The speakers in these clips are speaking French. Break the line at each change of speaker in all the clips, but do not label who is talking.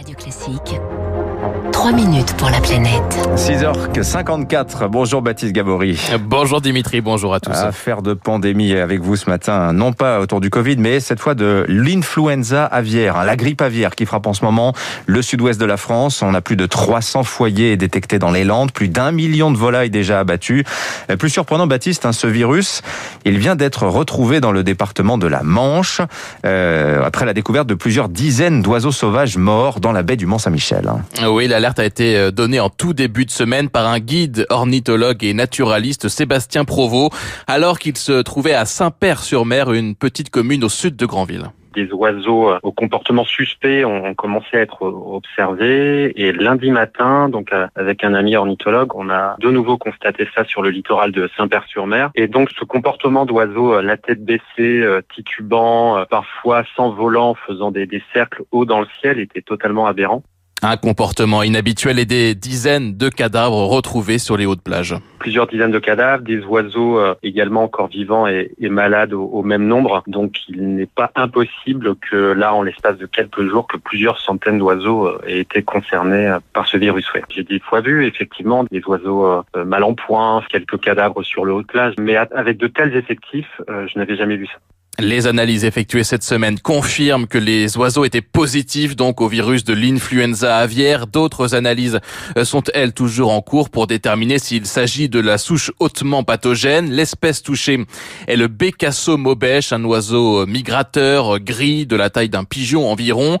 Radio Classique. 3 minutes pour la planète.
6h54. Bonjour Baptiste Gabory.
Bonjour Dimitri, bonjour à tous.
Affaire de pandémie avec vous ce matin, non pas autour du Covid, mais cette fois de l'influenza aviaire, hein, la grippe aviaire qui frappe en ce moment le sud-ouest de la France. On a plus de 300 foyers détectés dans les Landes, plus d'un million de volailles déjà abattues. Plus surprenant, Baptiste, hein, ce virus, il vient d'être retrouvé dans le département de la Manche, euh, après la découverte de plusieurs dizaines d'oiseaux sauvages morts dans la baie du Mont-Saint-Michel.
Hein. Oui, l'alerte a été euh, donnée en tout début de semaine par un guide ornithologue et naturaliste, Sébastien Provost, alors qu'il se trouvait à Saint-Père-sur-Mer, une petite commune au sud de Granville
des oiseaux euh, au comportement suspect ont commencé à être observés et lundi matin, donc euh, avec un ami ornithologue, on a de nouveau constaté ça sur le littoral de Saint-Père-sur-Mer. Et donc ce comportement d'oiseaux, la tête baissée, titubant, parfois s'envolant, faisant des, des cercles hauts dans le ciel, était totalement aberrant.
Un comportement inhabituel et des dizaines de cadavres retrouvés sur les hautes plages.
Plusieurs dizaines de cadavres, des oiseaux euh, également encore vivants et, malades au, même nombre. Donc il n'est pas impossible que là, en l'espace de quelques jours, que plusieurs centaines d'oiseaux euh, aient été concernés euh, par ce virus. J'ai des fois vu effectivement des oiseaux mal en point, quelques cadavres sur le haut de plage, mais avec de tels effectifs, je n'avais jamais vu ça.
Les analyses effectuées cette semaine confirment que les oiseaux étaient positifs donc au virus de l'influenza aviaire. D'autres analyses euh, sont elles toujours en cours pour déterminer s'il s'agit de la souche hautement pathogène. L'espèce touchée est le Bécasso mobèche, un oiseau migrateur gris de la taille d'un pigeon environ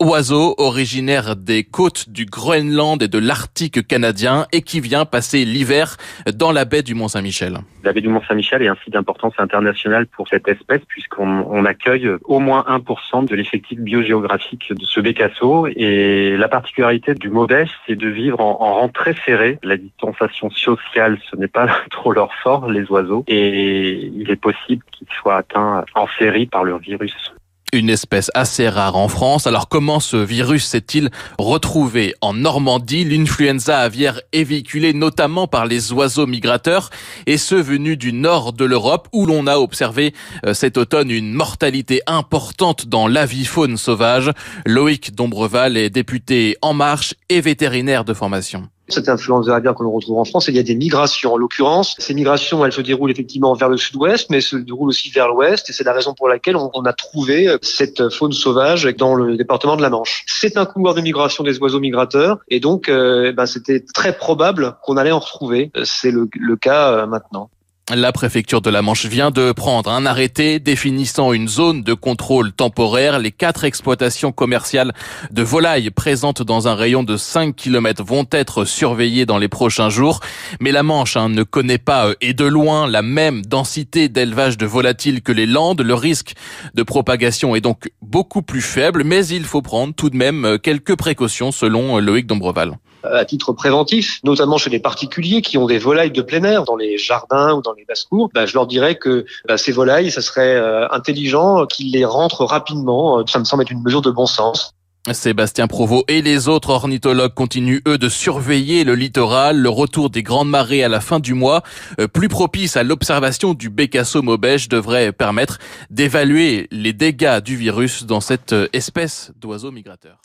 oiseau originaire des côtes du Groenland et de l'Arctique canadien et qui vient passer l'hiver dans la baie du Mont-Saint-Michel.
La baie du Mont-Saint-Michel est un site d'importance internationale pour cette espèce puisqu'on accueille au moins 1% de l'effectif biogéographique de ce bécasso et la particularité du Maubèche, c'est de vivre en, en rang très serré. La distanciation sociale, ce n'est pas trop leur fort, les oiseaux, et il est possible qu'ils soient atteints en série par le virus
une espèce assez rare en France. Alors comment ce virus s'est-il retrouvé en Normandie? L'influenza aviaire est véhiculée notamment par les oiseaux migrateurs et ceux venus du nord de l'Europe où l'on a observé euh, cet automne une mortalité importante dans l'avifaune sauvage. Loïc Dombreval est député En Marche et vétérinaire de formation
cette influenza aviaire que l'on retrouve en France, il y a des migrations. En l'occurrence, ces migrations, elles se déroulent effectivement vers le sud-ouest, mais se déroulent aussi vers l'ouest, et c'est la raison pour laquelle on, a trouvé euh, cette faune sauvage dans le département de la Manche. C'est un couloir de migration des oiseaux migrateurs, et donc euh, eh ben, c'était très probable qu'on allait en retrouver. Euh, c'est le cas maintenant.
La préfecture de la Manche vient de prendre un arrêté définissant une zone de contrôle temporaire. Les quatre exploitations commerciales de volailles présentes dans un rayon de 5 km vont être surveillées dans les prochains jours. Mais la Manche hein, ne connaît pas euh, et de loin la même densité d'élevage de volatiles que les Landes. Le risque de propagation est donc beaucoup plus faible, mais il faut prendre tout de même euh, quelques précautions selon euh, Loïc Dombreval
à titre préventif, notamment chez les particuliers qui ont des volailles de plein air dans les jardins ou dans les basses-cours, bah, je leur dirais que bah, ces volailles, ça serait euh, intelligent qu'ils les rentrent rapidement. Ça me semble être une mesure de bon sens.
Sébastien Provost et les autres ornithologues continuent, eux, de surveiller le littoral. Le retour des grandes marées à la fin du mois, euh, plus propice à l'observation du Bécasso mobèche, devrait permettre d'évaluer les dégâts du virus dans cette euh, espèce d'oiseau migrateur.